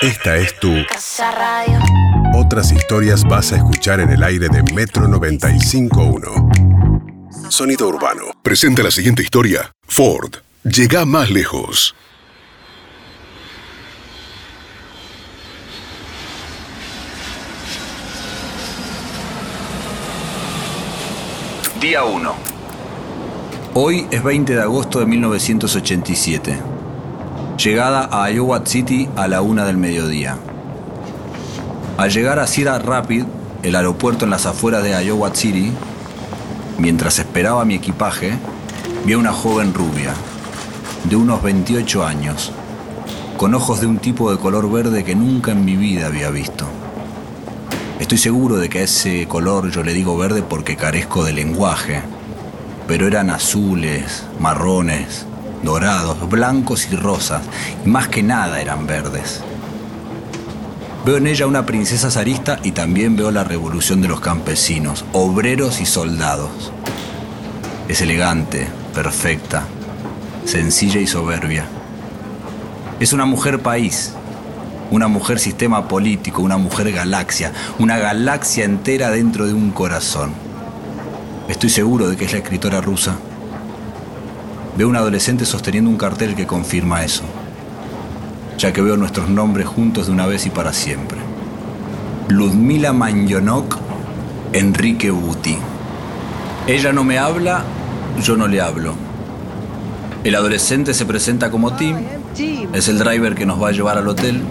Esta es tu Casa Radio. Otras historias vas a escuchar en el aire de Metro 95.1. Sonido Urbano. Presenta la siguiente historia. Ford. Llega más lejos. Día 1. Hoy es 20 de agosto de 1987. Llegada a Iowa City a la una del mediodía. Al llegar a Cedar Rapid, el aeropuerto en las afueras de Iowa City, mientras esperaba mi equipaje, vi a una joven rubia, de unos 28 años, con ojos de un tipo de color verde que nunca en mi vida había visto. Estoy seguro de que a ese color yo le digo verde porque carezco de lenguaje, pero eran azules, marrones, dorados, blancos y rosas, y más que nada eran verdes. Veo en ella una princesa zarista y también veo la revolución de los campesinos, obreros y soldados. Es elegante, perfecta, sencilla y soberbia. Es una mujer país, una mujer sistema político, una mujer galaxia, una galaxia entera dentro de un corazón. Estoy seguro de que es la escritora rusa. Veo un adolescente sosteniendo un cartel que confirma eso, ya que veo nuestros nombres juntos de una vez y para siempre. Ludmila Manjonok, Enrique Buti. Ella no me habla, yo no le hablo. El adolescente se presenta como Tim, es el driver que nos va a llevar al hotel.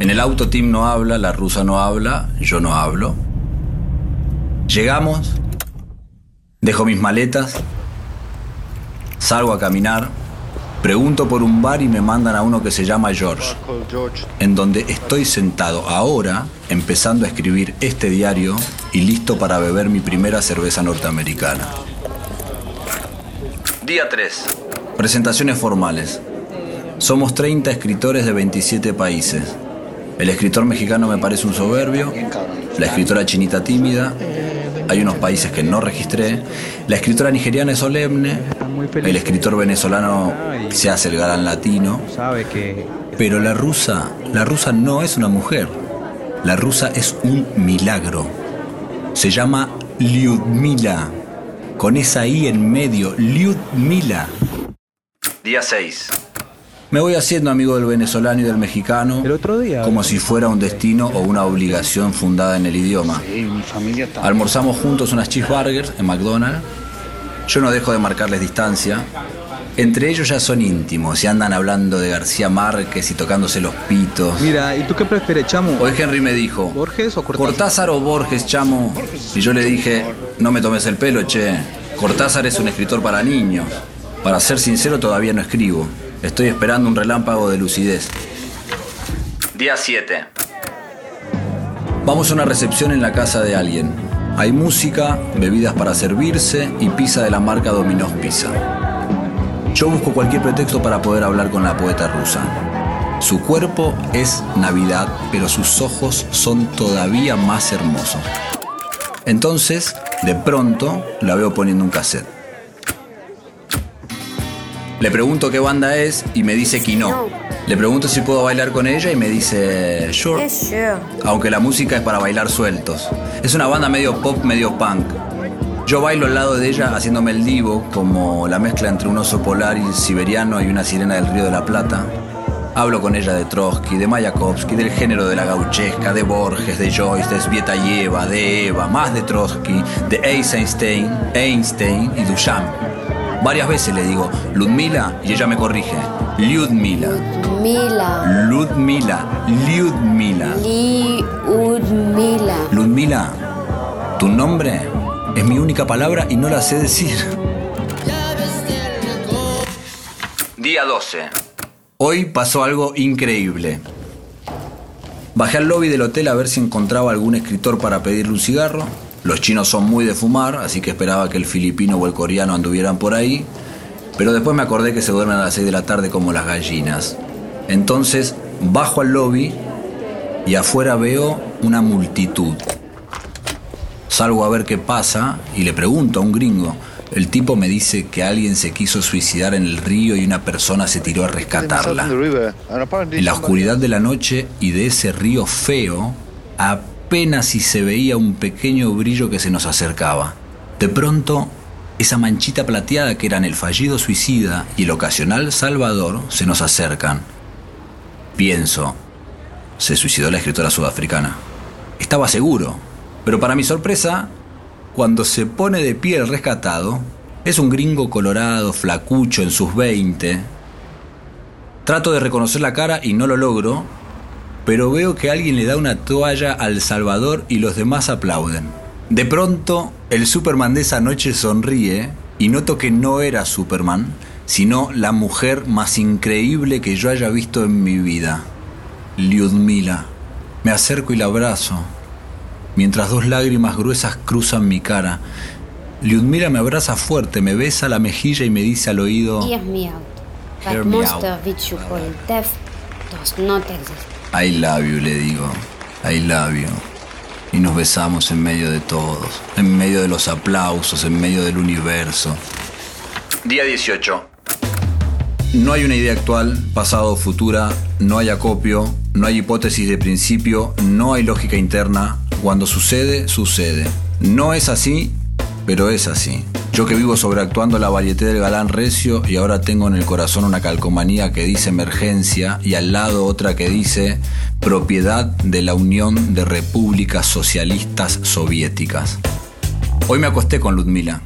En el auto Tim no habla, la rusa no habla, yo no hablo. Llegamos, dejo mis maletas, salgo a caminar, pregunto por un bar y me mandan a uno que se llama George, en donde estoy sentado ahora empezando a escribir este diario y listo para beber mi primera cerveza norteamericana. Día 3. Presentaciones formales. Somos 30 escritores de 27 países. El escritor mexicano me parece un soberbio, la escritora chinita tímida, hay unos países que no registré, la escritora nigeriana es solemne, el escritor venezolano se hace el galán latino, pero la rusa, la rusa no es una mujer, la rusa es un milagro. Se llama Lyudmila, con esa I en medio, Lyudmila. Día 6. Me voy haciendo amigo del venezolano y del mexicano, el otro día como si fuera un destino o una obligación fundada en el idioma. Almorzamos juntos unas cheeseburgers en McDonald's. Yo no dejo de marcarles distancia. Entre ellos ya son íntimos y andan hablando de García Márquez y tocándose los pitos. Mira, ¿y tú qué prefieres, chamo? Hoy Henry me dijo, ¿Borges o Cortázar? Cortázar o Borges, chamo. Y yo le dije, no me tomes el pelo, che. Cortázar es un escritor para niños. Para ser sincero, todavía no escribo. Estoy esperando un relámpago de lucidez. Día 7. Vamos a una recepción en la casa de alguien. Hay música, bebidas para servirse y pizza de la marca Domino's Pizza. Yo busco cualquier pretexto para poder hablar con la poeta rusa. Su cuerpo es Navidad, pero sus ojos son todavía más hermosos. Entonces, de pronto, la veo poniendo un cassette. Le pregunto qué banda es y me dice que no. Le pregunto si puedo bailar con ella y me dice sure. Aunque la música es para bailar sueltos. Es una banda medio pop, medio punk. Yo bailo al lado de ella haciéndome el divo, como la mezcla entre un oso polar y siberiano y una sirena del Río de la Plata. Hablo con ella de Trotsky, de Mayakovsky, del género de la gauchesca, de Borges, de Joyce, de Svietayeva, de Eva, más de Trotsky, de Eisenstein, Einstein y Duchamp. Varias veces le digo Ludmila y ella me corrige. Lyudmila. Mila. Ludmila. Lyudmila. Li Udmila. Ludmila, tu nombre es mi única palabra y no la sé decir. Día 12. Hoy pasó algo increíble. Bajé al lobby del hotel a ver si encontraba algún escritor para pedirle un cigarro. Los chinos son muy de fumar, así que esperaba que el filipino o el coreano anduvieran por ahí. Pero después me acordé que se duermen a las 6 de la tarde como las gallinas. Entonces bajo al lobby y afuera veo una multitud. Salgo a ver qué pasa y le pregunto a un gringo, El tipo me dice que alguien se quiso suicidar en el río y una persona se tiró a rescatarla. En la oscuridad de la noche y de ese río feo, apenas si se veía un pequeño brillo que se nos acercaba. De pronto, esa manchita plateada que eran el fallido suicida y el ocasional salvador se nos acercan. Pienso, se suicidó la escritora sudafricana. Estaba seguro, pero para mi sorpresa, cuando se pone de pie el rescatado, es un gringo colorado, flacucho, en sus 20. Trato de reconocer la cara y no lo logro, pero veo que alguien le da una toalla al Salvador y los demás aplauden. De pronto, el Superman de esa noche sonríe y noto que no era Superman, sino la mujer más increíble que yo haya visto en mi vida, Lyudmila. Me acerco y la abrazo, mientras dos lágrimas gruesas cruzan mi cara. Lyudmila me abraza fuerte, me besa la mejilla y me dice al oído... Hear me out. Out. which you call death does not exist. I love you, le digo. I love you. Y nos besamos en medio de todos, en medio de los aplausos, en medio del universo. Día 18. No hay una idea actual, pasado o futura, no hay acopio, no hay hipótesis de principio, no hay lógica interna. Cuando sucede, sucede. No es así, pero es así. Yo que vivo sobreactuando la varieté del galán recio y ahora tengo en el corazón una calcomanía que dice emergencia y al lado otra que dice propiedad de la Unión de Repúblicas Socialistas Soviéticas. Hoy me acosté con Ludmila.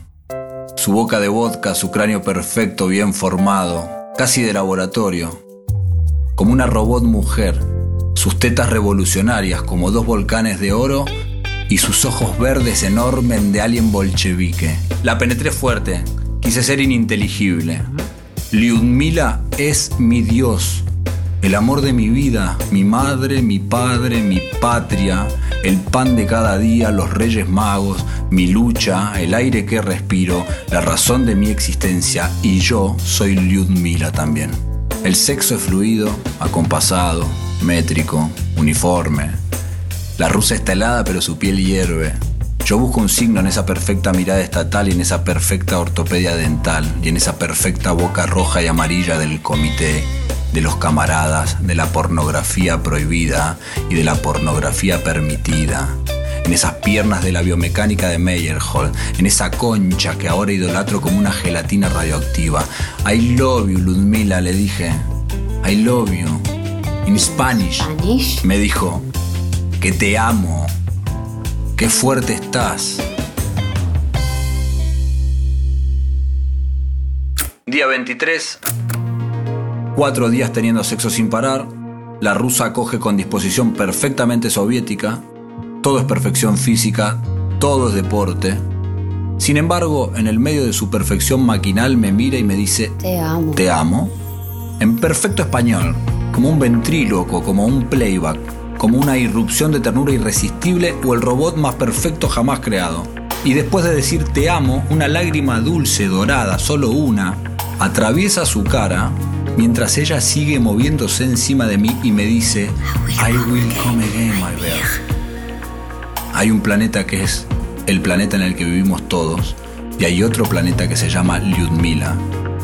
Su boca de vodka, su cráneo perfecto, bien formado, casi de laboratorio, como una robot mujer, sus tetas revolucionarias como dos volcanes de oro y sus ojos verdes enormes de alien bolchevique. La penetré fuerte, quise ser ininteligible. Lyudmila es mi Dios, el amor de mi vida, mi madre, mi padre, mi patria, el pan de cada día, los reyes magos, mi lucha, el aire que respiro, la razón de mi existencia y yo soy Lyudmila también. El sexo es fluido, acompasado, métrico, uniforme. La rusa está helada pero su piel hierve. Yo busco un signo en esa perfecta mirada estatal y en esa perfecta ortopedia dental y en esa perfecta boca roja y amarilla del comité, de los camaradas, de la pornografía prohibida y de la pornografía permitida. En esas piernas de la biomecánica de Meyerhold, en esa concha que ahora idolatro como una gelatina radioactiva. I love you, Ludmila, le dije. I love you. In Spanish. Spanish? Me dijo que te amo. Qué fuerte estás. Día 23. Cuatro días teniendo sexo sin parar. La rusa acoge con disposición perfectamente soviética. Todo es perfección física. Todo es deporte. Sin embargo, en el medio de su perfección maquinal me mira y me dice, Te amo. te amo, en perfecto español, como un ventríloco, como un playback, como una irrupción de ternura irresistible o el robot más perfecto jamás creado. Y después de decir te amo, una lágrima dulce, dorada, solo una, atraviesa su cara mientras ella sigue moviéndose encima de mí y me dice, I will come again, my bear. Hay un planeta que es el planeta en el que vivimos todos y hay otro planeta que se llama Lyudmila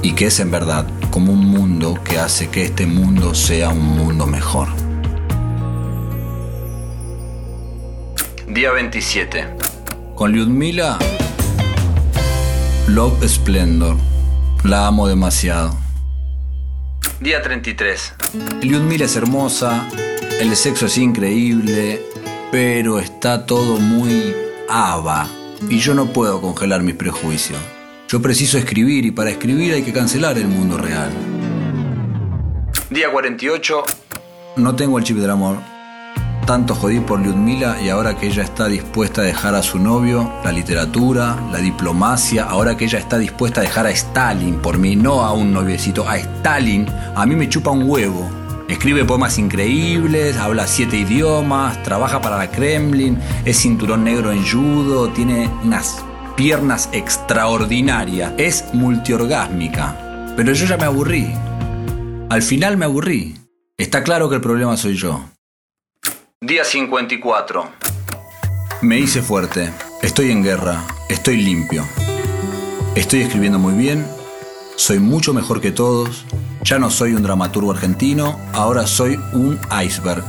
y que es en verdad como un mundo que hace que este mundo sea un mundo mejor. Día 27. Con Lyudmila, Love Splendor. La amo demasiado. Día 33. Lyudmila es hermosa, el sexo es increíble, pero está todo muy ava y yo no puedo congelar mis prejuicios. Yo preciso escribir y para escribir hay que cancelar el mundo real. Día 48. No tengo el chip del amor. Tanto jodí por Lyudmila y ahora que ella está dispuesta a dejar a su novio, la literatura, la diplomacia, ahora que ella está dispuesta a dejar a Stalin por mí, no a un noviecito, a Stalin, a mí me chupa un huevo. Escribe poemas increíbles, habla siete idiomas, trabaja para la Kremlin, es cinturón negro en judo, tiene unas piernas extraordinarias, es multiorgásmica. Pero yo ya me aburrí. Al final me aburrí. Está claro que el problema soy yo. Día 54. Me hice fuerte. Estoy en guerra. Estoy limpio. Estoy escribiendo muy bien, soy mucho mejor que todos, ya no soy un dramaturgo argentino, ahora soy un iceberg.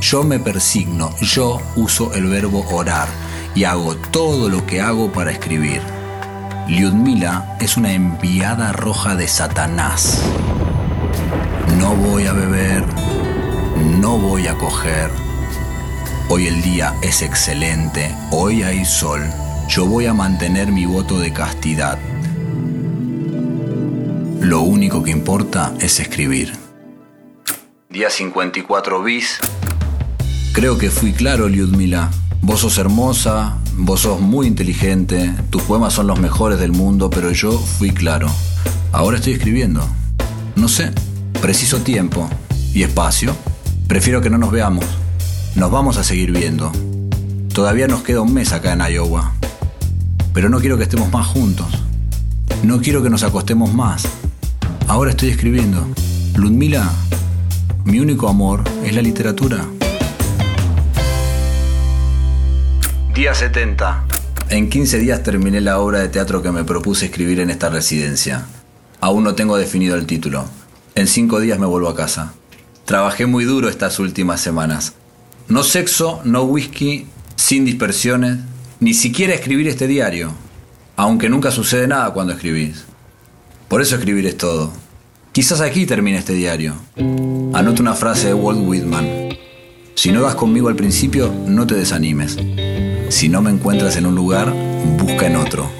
Yo me persigno, yo uso el verbo orar y hago todo lo que hago para escribir. Lyudmila es una enviada roja de Satanás. No voy a beber, no voy a coger. Hoy el día es excelente, hoy hay sol. Yo voy a mantener mi voto de castidad. Lo único que importa es escribir. Día 54 bis. Creo que fui claro, Lyudmila. Vos sos hermosa, vos sos muy inteligente, tus poemas son los mejores del mundo, pero yo fui claro. Ahora estoy escribiendo. No sé, preciso tiempo y espacio. Prefiero que no nos veamos. Nos vamos a seguir viendo. Todavía nos queda un mes acá en Iowa. Pero no quiero que estemos más juntos. No quiero que nos acostemos más. Ahora estoy escribiendo. Ludmila, mi único amor es la literatura. Día 70. En 15 días terminé la obra de teatro que me propuse escribir en esta residencia. Aún no tengo definido el título. En 5 días me vuelvo a casa. Trabajé muy duro estas últimas semanas. No sexo, no whisky, sin dispersiones, ni siquiera escribir este diario, aunque nunca sucede nada cuando escribís. Por eso escribir es todo. Quizás aquí termine este diario. Anoto una frase de Walt Whitman. Si no das conmigo al principio, no te desanimes. Si no me encuentras en un lugar, busca en otro.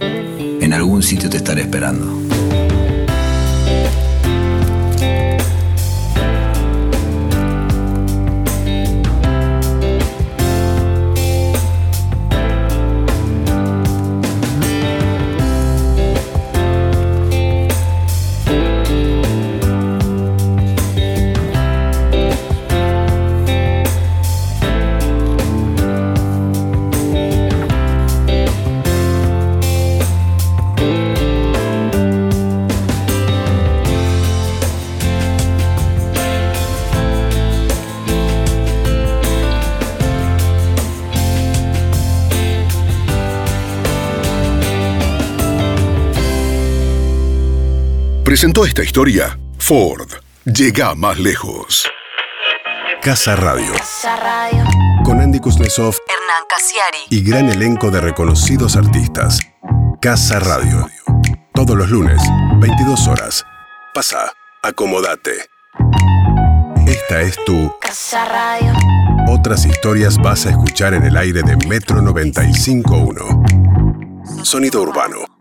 En algún sitio te estaré esperando. Presentó esta historia Ford. Llega más lejos. Casa Radio. Casa Radio. Con Andy Kuznetsov Hernán Casiari. y gran elenco de reconocidos artistas. Casa Radio. Todos los lunes, 22 horas. Pasa, acomodate. Esta es tu Casa Radio. Otras historias vas a escuchar en el aire de Metro 95.1. Sonido urbano.